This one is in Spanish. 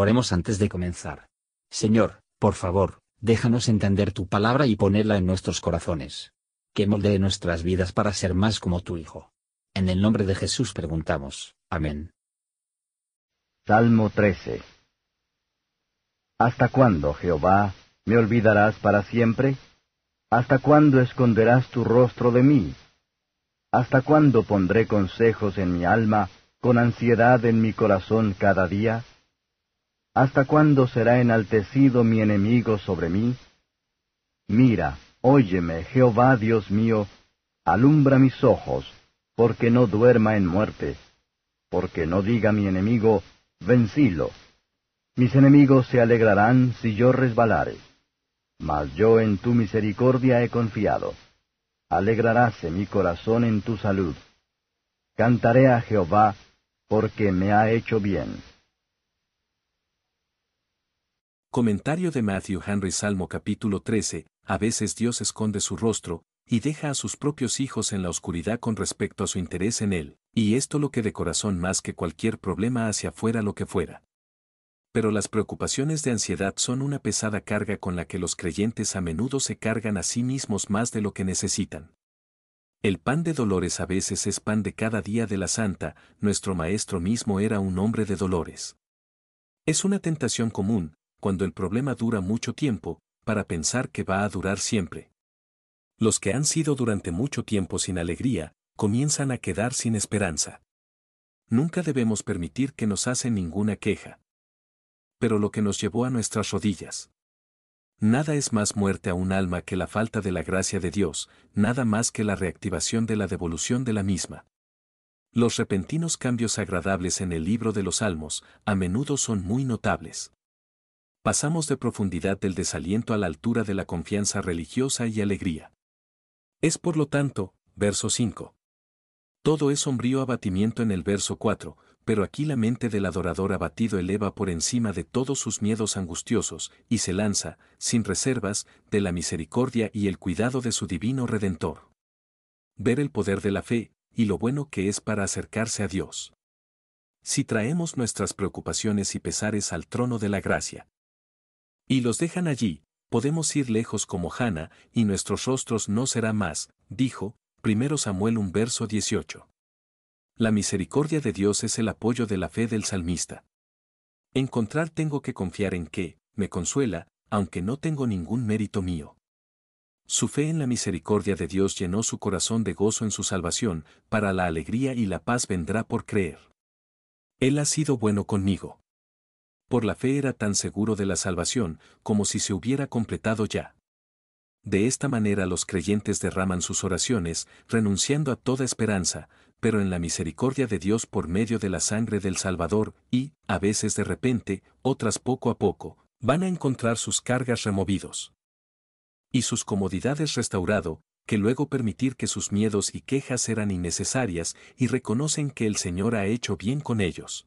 Oremos antes de comenzar. Señor, por favor, déjanos entender tu palabra y ponerla en nuestros corazones. Que moldee nuestras vidas para ser más como tu Hijo. En el nombre de Jesús preguntamos. Amén. Salmo 13 ¿Hasta cuándo, Jehová, me olvidarás para siempre? ¿Hasta cuándo esconderás tu rostro de mí? ¿Hasta cuándo pondré consejos en mi alma, con ansiedad en mi corazón cada día? ¿Hasta cuándo será enaltecido mi enemigo sobre mí? Mira, óyeme, Jehová Dios mío, alumbra mis ojos, porque no duerma en muerte, porque no diga mi enemigo, vencilo. Mis enemigos se alegrarán si yo resbalare. Mas yo en tu misericordia he confiado. Alegraráse mi corazón en tu salud. Cantaré a Jehová, porque me ha hecho bien. Comentario de Matthew Henry Salmo capítulo 13, a veces Dios esconde su rostro, y deja a sus propios hijos en la oscuridad con respecto a su interés en él, y esto lo que de corazón más que cualquier problema hacia afuera lo que fuera. Pero las preocupaciones de ansiedad son una pesada carga con la que los creyentes a menudo se cargan a sí mismos más de lo que necesitan. El pan de dolores a veces es pan de cada día de la santa, nuestro maestro mismo era un hombre de dolores. Es una tentación común, cuando el problema dura mucho tiempo, para pensar que va a durar siempre. Los que han sido durante mucho tiempo sin alegría, comienzan a quedar sin esperanza. Nunca debemos permitir que nos hacen ninguna queja. Pero lo que nos llevó a nuestras rodillas. Nada es más muerte a un alma que la falta de la gracia de Dios, nada más que la reactivación de la devolución de la misma. Los repentinos cambios agradables en el libro de los Salmos, a menudo son muy notables pasamos de profundidad del desaliento a la altura de la confianza religiosa y alegría. Es por lo tanto, verso 5. Todo es sombrío abatimiento en el verso 4, pero aquí la mente del adorador abatido eleva por encima de todos sus miedos angustiosos, y se lanza, sin reservas, de la misericordia y el cuidado de su divino Redentor. Ver el poder de la fe, y lo bueno que es para acercarse a Dios. Si traemos nuestras preocupaciones y pesares al trono de la gracia, y los dejan allí, podemos ir lejos como Hana, y nuestros rostros no será más, dijo, 1 Samuel 1 verso 18. La misericordia de Dios es el apoyo de la fe del salmista. Encontrar tengo que confiar en que, me consuela, aunque no tengo ningún mérito mío. Su fe en la misericordia de Dios llenó su corazón de gozo en su salvación, para la alegría y la paz vendrá por creer. Él ha sido bueno conmigo por la fe era tan seguro de la salvación, como si se hubiera completado ya. De esta manera los creyentes derraman sus oraciones, renunciando a toda esperanza, pero en la misericordia de Dios por medio de la sangre del Salvador, y, a veces de repente, otras poco a poco, van a encontrar sus cargas removidos. Y sus comodidades restaurado, que luego permitir que sus miedos y quejas eran innecesarias y reconocen que el Señor ha hecho bien con ellos.